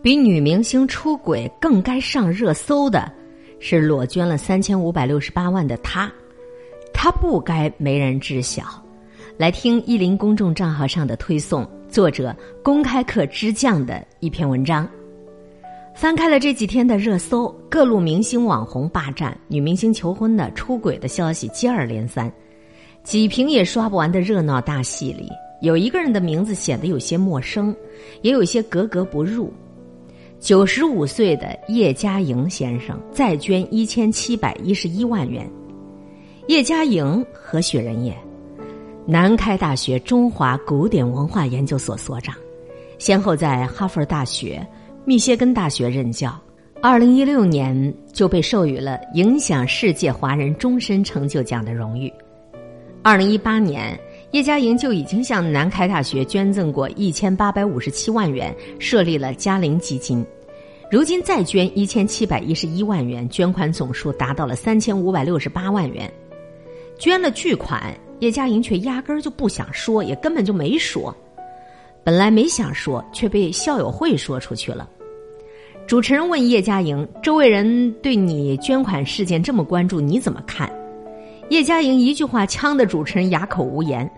比女明星出轨更该上热搜的，是裸捐了三千五百六十八万的她，她不该没人知晓。来听意林公众账号上的推送，作者公开课之将的一篇文章。翻开了这几天的热搜，各路明星网红霸占、女明星求婚的、出轨的消息接二连三，几屏也刷不完的热闹大戏里，有一个人的名字显得有些陌生，也有些格格不入。九十五岁的叶嘉莹先生再捐一千七百一十一万元。叶嘉莹何许人也？南开大学中华古典文化研究所所长，先后在哈佛大学、密歇根大学任教。二零一六年就被授予了影响世界华人终身成就奖的荣誉。二零一八年，叶嘉莹就已经向南开大学捐赠过一千八百五十七万元，设立了嘉陵基金。如今再捐一千七百一十一万元，捐款总数达到了三千五百六十八万元。捐了巨款，叶嘉莹却压根儿就不想说，也根本就没说。本来没想说，却被校友会说出去了。主持人问叶嘉莹：“周围人对你捐款事件这么关注，你怎么看？”叶嘉莹一句话呛得主持人哑口无言。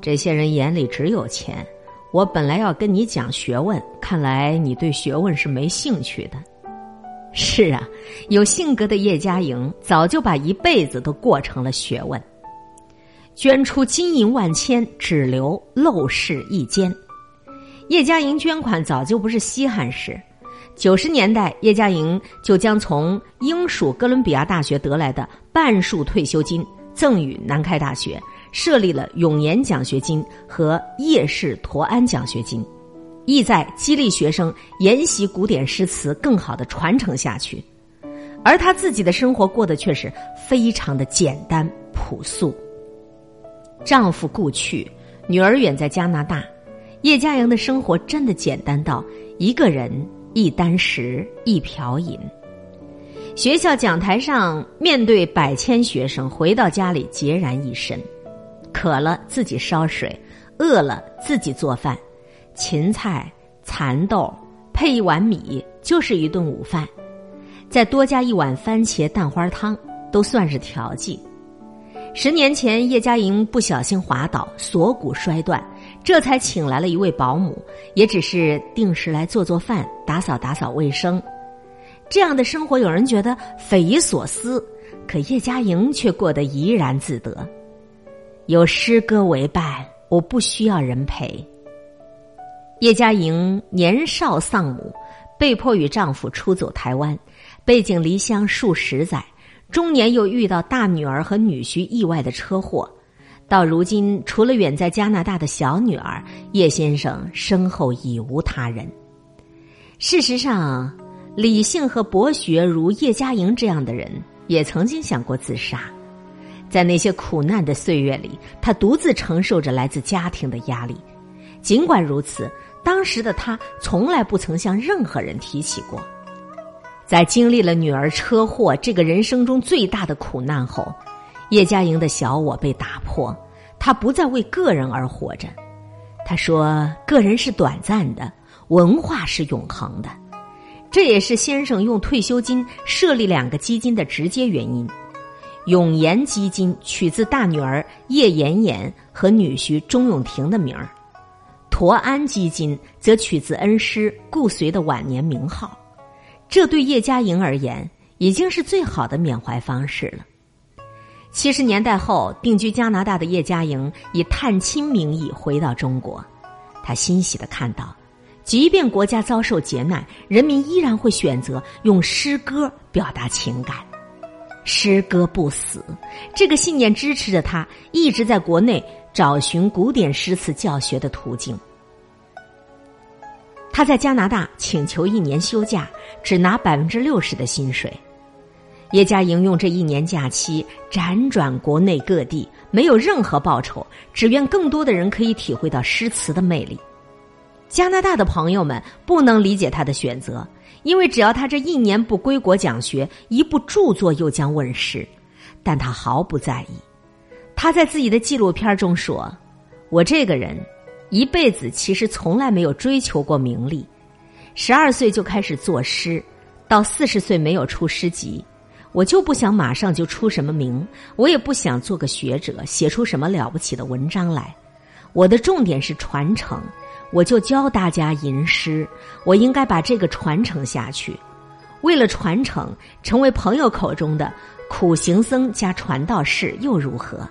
这些人眼里只有钱。我本来要跟你讲学问，看来你对学问是没兴趣的。是啊，有性格的叶嘉莹早就把一辈子都过成了学问。捐出金银万千，只留陋室一间。叶嘉莹捐款早就不是稀罕事。九十年代，叶嘉莹就将从英属哥伦比亚大学得来的半数退休金赠予南开大学。设立了永年奖学金和叶氏陀安奖学金，意在激励学生研习古典诗词，更好的传承下去。而他自己的生活过得却是非常的简单朴素。丈夫故去，女儿远在加拿大，叶嘉莹的生活真的简单到一个人一箪食一瓢饮。学校讲台上面对百千学生，回到家里孑然一身。渴了自己烧水，饿了自己做饭，芹菜、蚕豆配一碗米就是一顿午饭，再多加一碗番茄蛋花汤都算是调剂。十年前，叶嘉莹不小心滑倒，锁骨摔断，这才请来了一位保姆，也只是定时来做做饭、打扫打扫卫生。这样的生活，有人觉得匪夷所思，可叶嘉莹却过得怡然自得。有诗歌为伴，我不需要人陪。叶嘉莹年少丧母，被迫与丈夫出走台湾，背井离乡数十载，中年又遇到大女儿和女婿意外的车祸，到如今除了远在加拿大的小女儿，叶先生身后已无他人。事实上，理性和博学如叶嘉莹这样的人，也曾经想过自杀。在那些苦难的岁月里，他独自承受着来自家庭的压力。尽管如此，当时的他从来不曾向任何人提起过。在经历了女儿车祸这个人生中最大的苦难后，叶嘉莹的小我被打破，他不再为个人而活着。他说：“个人是短暂的，文化是永恒的。”这也是先生用退休金设立两个基金的直接原因。永延基金取自大女儿叶妍妍和女婿钟永庭的名儿，驼安基金则取自恩师顾随的晚年名号。这对叶嘉莹而言已经是最好的缅怀方式了。七十年代后定居加拿大的叶嘉莹以探亲名义回到中国，他欣喜的看到，即便国家遭受劫难，人民依然会选择用诗歌表达情感。诗歌不死，这个信念支持着他一直在国内找寻古典诗词教学的途径。他在加拿大请求一年休假，只拿百分之六十的薪水。叶嘉莹用这一年假期辗转国内各地，没有任何报酬，只愿更多的人可以体会到诗词的魅力。加拿大的朋友们不能理解他的选择。因为只要他这一年不归国讲学，一部著作又将问世，但他毫不在意。他在自己的纪录片中说：“我这个人一辈子其实从来没有追求过名利，十二岁就开始作诗，到四十岁没有出诗集。我就不想马上就出什么名，我也不想做个学者，写出什么了不起的文章来。我的重点是传承，我就教大家吟诗。我应该把这个传承下去。为了传承，成为朋友口中的苦行僧加传道士又如何？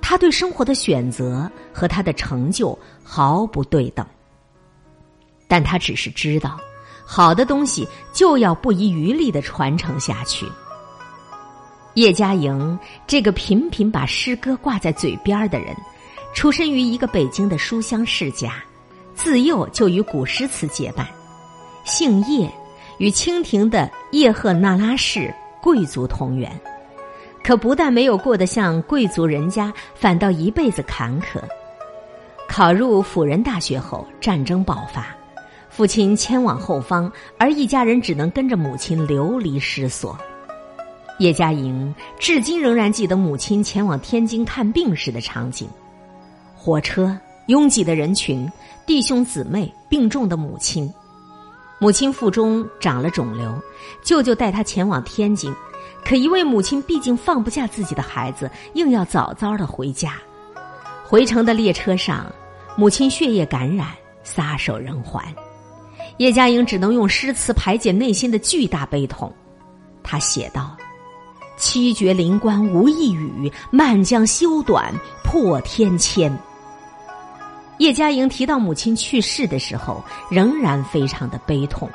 他对生活的选择和他的成就毫不对等。但他只是知道，好的东西就要不遗余力的传承下去。叶嘉莹这个频频把诗歌挂在嘴边的人，出身于一个北京的书香世家，自幼就与古诗词结伴，姓叶。与清廷的叶赫那拉氏贵族同源，可不但没有过得像贵族人家，反倒一辈子坎坷。考入辅仁大学后，战争爆发，父亲迁往后方，而一家人只能跟着母亲流离失所。叶嘉莹至今仍然记得母亲前往天津看病时的场景：火车拥挤的人群，弟兄姊妹，病重的母亲。母亲腹中长了肿瘤，舅舅带他前往天津，可一位母亲毕竟放不下自己的孩子，硬要早早的回家。回程的列车上，母亲血液感染，撒手人寰。叶嘉莹只能用诗词排解内心的巨大悲痛。他写道：“七绝灵关无一语，漫江修短破天堑。”叶嘉莹提到母亲去世的时候，仍然非常的悲痛。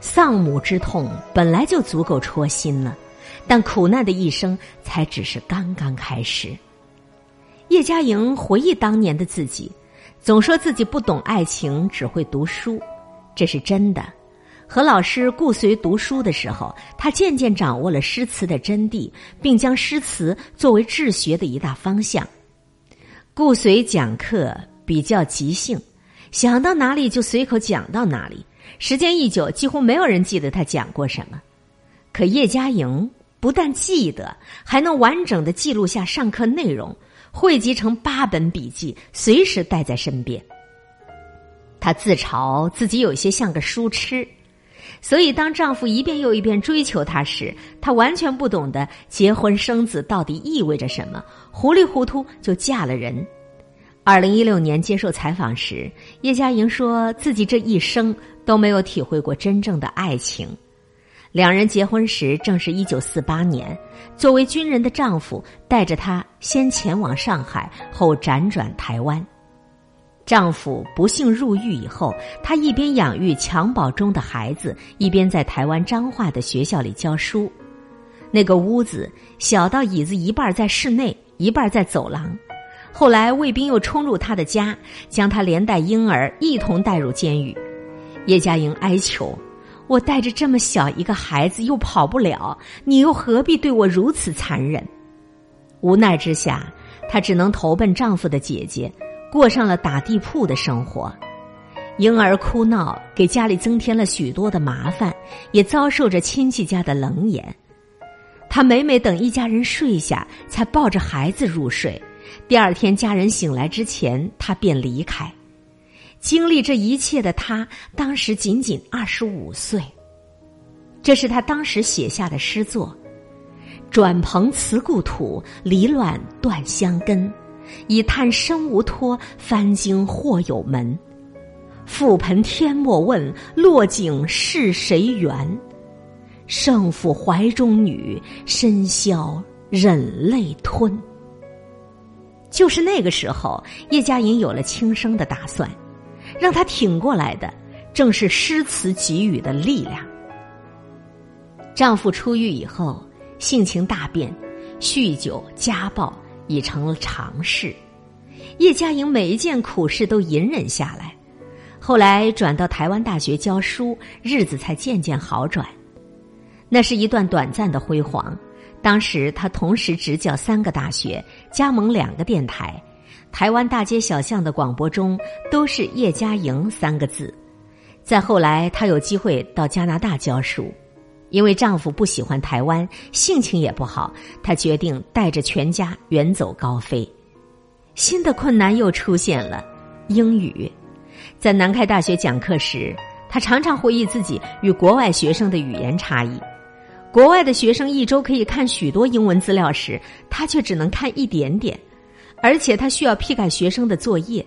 丧母之痛本来就足够戳心了，但苦难的一生才只是刚刚开始。叶嘉莹回忆当年的自己，总说自己不懂爱情，只会读书，这是真的。和老师顾随读书的时候，他渐渐掌握了诗词的真谛，并将诗词作为治学的一大方向。顾随讲课比较即兴，想到哪里就随口讲到哪里。时间一久，几乎没有人记得他讲过什么。可叶嘉莹不但记得，还能完整的记录下上课内容，汇集成八本笔记，随时带在身边。他自嘲自己有些像个书痴。所以，当丈夫一遍又一遍追求她时，她完全不懂得结婚生子到底意味着什么，糊里糊涂就嫁了人。二零一六年接受采访时，叶嘉莹说自己这一生都没有体会过真正的爱情。两人结婚时正是一九四八年，作为军人的丈夫带着她先前往上海，后辗转台湾。丈夫不幸入狱以后，她一边养育襁褓中的孩子，一边在台湾彰化的学校里教书。那个屋子小到椅子一半在室内，一半在走廊。后来卫兵又冲入她的家，将她连带婴儿一同带入监狱。叶嘉莹哀求：“我带着这么小一个孩子又跑不了，你又何必对我如此残忍？”无奈之下，她只能投奔丈夫的姐姐。过上了打地铺的生活，婴儿哭闹给家里增添了许多的麻烦，也遭受着亲戚家的冷眼。他每每等一家人睡下，才抱着孩子入睡。第二天家人醒来之前，他便离开。经历这一切的他，当时仅仅二十五岁。这是他当时写下的诗作：“转蓬辞故土，离乱断香根。”以叹身无托，翻经或有门。覆盆天莫问，落井是谁缘？圣父怀中女，深宵忍泪吞。就是那个时候，叶嘉莹有了轻生的打算，让她挺过来的，正是诗词给予的力量。丈夫出狱以后，性情大变，酗酒、家暴。已成了常事，叶嘉莹每一件苦事都隐忍下来，后来转到台湾大学教书，日子才渐渐好转。那是一段短暂的辉煌。当时他同时执教三个大学，加盟两个电台，台湾大街小巷的广播中都是叶嘉莹三个字。再后来，他有机会到加拿大教书。因为丈夫不喜欢台湾，性情也不好，她决定带着全家远走高飞。新的困难又出现了，英语。在南开大学讲课时，他常常回忆自己与国外学生的语言差异。国外的学生一周可以看许多英文资料时，他却只能看一点点，而且他需要批改学生的作业。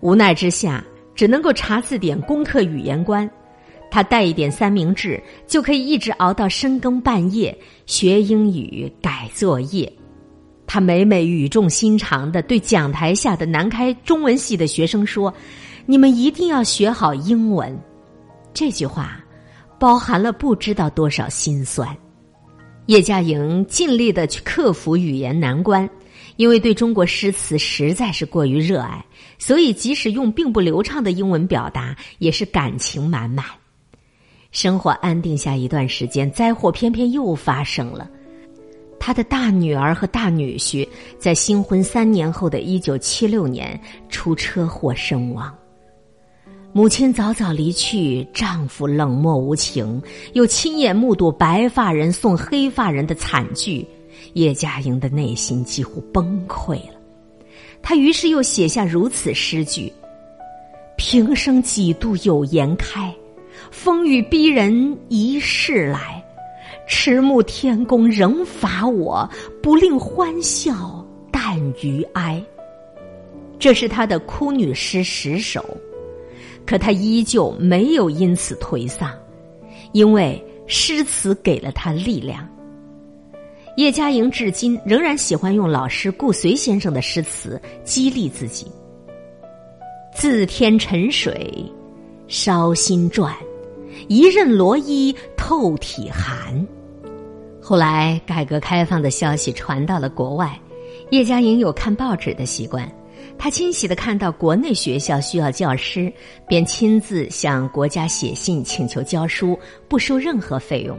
无奈之下，只能够查字典攻克语言关。他带一点三明治，就可以一直熬到深更半夜学英语、改作业。他每每语重心长的对讲台下的南开中文系的学生说：“你们一定要学好英文。”这句话包含了不知道多少心酸。叶嘉莹尽力的去克服语言难关，因为对中国诗词实在是过于热爱，所以即使用并不流畅的英文表达，也是感情满满。生活安定下一段时间，灾祸偏偏又发生了。他的大女儿和大女婿在新婚三年后的一九七六年出车祸身亡。母亲早早离去，丈夫冷漠无情，又亲眼目睹白发人送黑发人的惨剧，叶嘉莹的内心几乎崩溃了。他于是又写下如此诗句：“平生几度有颜开，风雨逼人一世来。”迟暮天公仍罚我，不令欢笑淡于哀。这是他的哭女诗十首，可他依旧没有因此颓丧，因为诗词给了他力量。叶嘉莹至今仍然喜欢用老师顾随先生的诗词激励自己：“自天沉水，烧心转；一任罗衣，透体寒。”后来，改革开放的消息传到了国外，叶嘉莹有看报纸的习惯。他惊喜的看到国内学校需要教师，便亲自向国家写信请求教书，不收任何费用。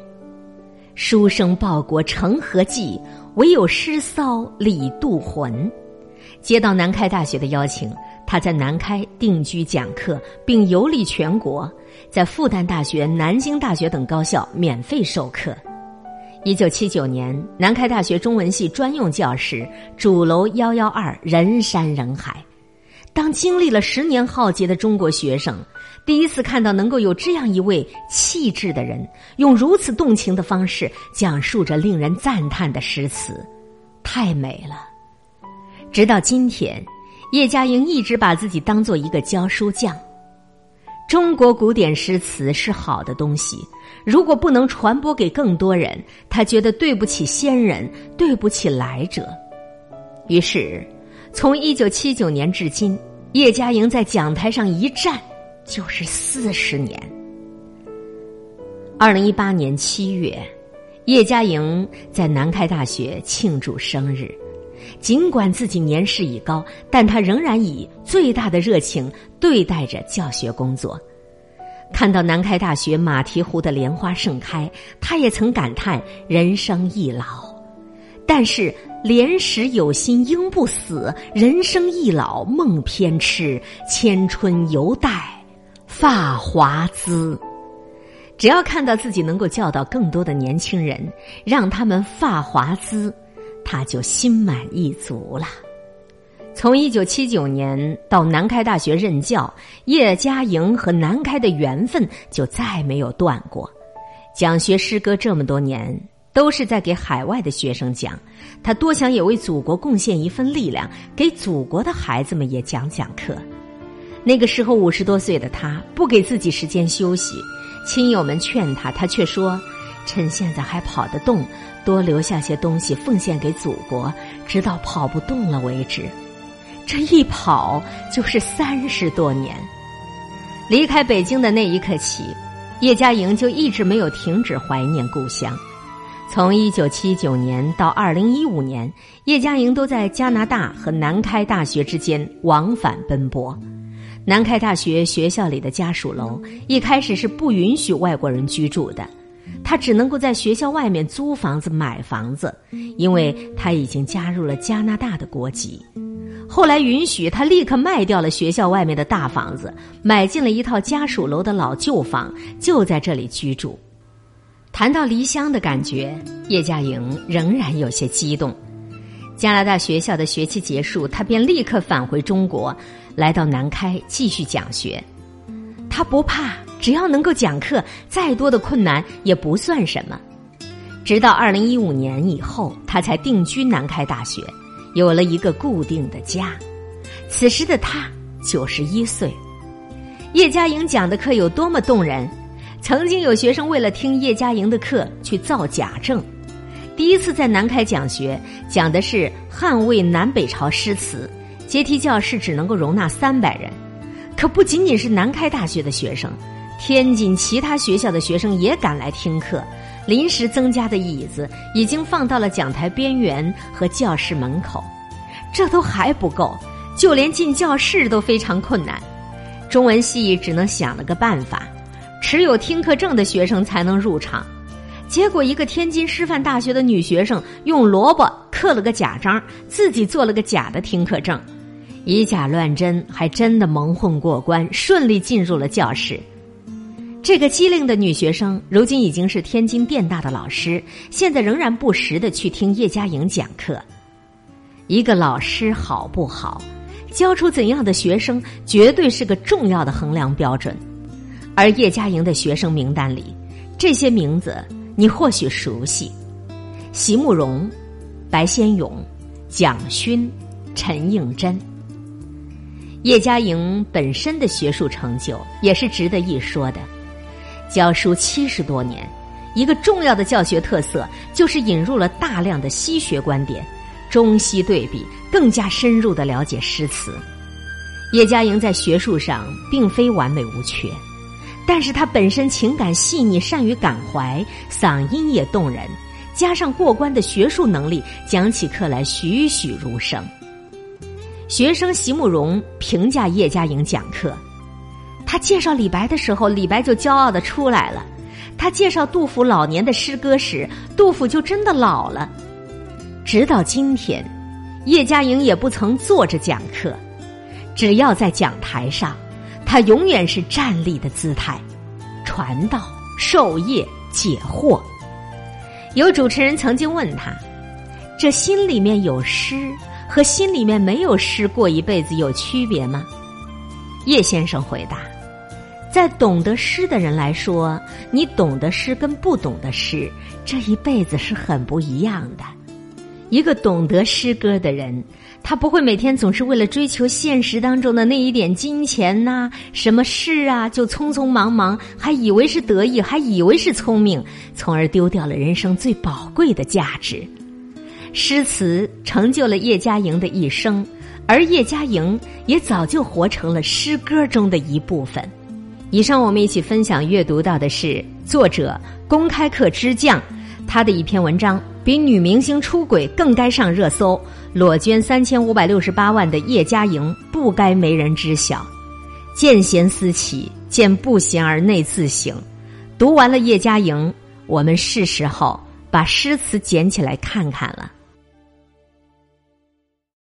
书生报国成何计？唯有诗骚李杜魂。接到南开大学的邀请，他在南开定居讲课，并游历全国，在复旦大学、南京大学等高校免费授课。一九七九年，南开大学中文系专用教室，主楼幺幺二，人山人海。当经历了十年浩劫的中国学生第一次看到能够有这样一位气质的人，用如此动情的方式讲述着令人赞叹的诗词，太美了。直到今天，叶嘉莹一直把自己当做一个教书匠。中国古典诗词是好的东西。如果不能传播给更多人，他觉得对不起先人，对不起来者。于是，从一九七九年至今，叶嘉莹在讲台上一站就是四十年。二零一八年七月，叶嘉莹在南开大学庆祝生日。尽管自己年事已高，但他仍然以最大的热情对待着教学工作。看到南开大学马蹄湖的莲花盛开，他也曾感叹人生易老。但是莲时有心应不死，人生易老梦偏痴，千春犹待发华滋。只要看到自己能够教导更多的年轻人，让他们发华滋，他就心满意足了。从一九七九年到南开大学任教，叶嘉莹和南开的缘分就再没有断过。讲学诗歌这么多年，都是在给海外的学生讲。他多想也为祖国贡献一份力量，给祖国的孩子们也讲讲课。那个时候五十多岁的他，不给自己时间休息。亲友们劝他，他却说：“趁现在还跑得动，多留下些东西奉献给祖国，直到跑不动了为止。”这一跑就是三十多年。离开北京的那一刻起，叶嘉莹就一直没有停止怀念故乡。从一九七九年到二零一五年，叶嘉莹都在加拿大和南开大学之间往返奔波。南开大学学校里的家属楼一开始是不允许外国人居住的，他只能够在学校外面租房子、买房子，因为他已经加入了加拿大的国籍。后来允许他立刻卖掉了学校外面的大房子，买进了一套家属楼的老旧房，就在这里居住。谈到离乡的感觉，叶嘉莹仍然有些激动。加拿大学校的学期结束，他便立刻返回中国，来到南开继续讲学。他不怕，只要能够讲课，再多的困难也不算什么。直到二零一五年以后，他才定居南开大学，有了一个固定的家。此时的他九十一岁。叶嘉莹讲的课有多么动人？曾经有学生为了听叶嘉莹的课去造假证。第一次在南开讲学，讲的是汉魏南北朝诗词，阶梯教室只能够容纳三百人。可不仅仅是南开大学的学生，天津其他学校的学生也赶来听课。临时增加的椅子已经放到了讲台边缘和教室门口，这都还不够，就连进教室都非常困难。中文系只能想了个办法，持有听课证的学生才能入场。结果，一个天津师范大学的女学生用萝卜刻了个假章，自己做了个假的听课证。以假乱真，还真的蒙混过关，顺利进入了教室。这个机灵的女学生，如今已经是天津电大的老师，现在仍然不时的去听叶嘉莹讲课。一个老师好不好，教出怎样的学生，绝对是个重要的衡量标准。而叶嘉莹的学生名单里，这些名字你或许熟悉：席慕容、白先勇、蒋勋、陈应真。叶嘉莹本身的学术成就也是值得一说的，教书七十多年，一个重要的教学特色就是引入了大量的西学观点，中西对比，更加深入的了解诗词。叶嘉莹在学术上并非完美无缺，但是她本身情感细腻，善于感怀，嗓音也动人，加上过关的学术能力，讲起课来栩栩如生。学生席慕容评价叶嘉莹讲课，他介绍李白的时候，李白就骄傲的出来了；他介绍杜甫老年的诗歌时，杜甫就真的老了。直到今天，叶嘉莹也不曾坐着讲课，只要在讲台上，他永远是站立的姿态，传道授业解惑。有主持人曾经问他：“这心里面有诗？”和心里面没有诗过一辈子有区别吗？叶先生回答：“在懂得诗的人来说，你懂得诗跟不懂得诗，这一辈子是很不一样的。一个懂得诗歌的人，他不会每天总是为了追求现实当中的那一点金钱呐，什么事啊，就匆匆忙忙，还以为是得意，还以为是聪明，从而丢掉了人生最宝贵的价值。”诗词成就了叶嘉莹的一生，而叶嘉莹也早就活成了诗歌中的一部分。以上我们一起分享阅读到的是作者公开课之将他的一篇文章，比女明星出轨更该上热搜。裸捐三千五百六十八万的叶嘉莹不该没人知晓。见贤思齐，见不贤而内自省。读完了叶嘉莹，我们是时候把诗词捡起来看看了。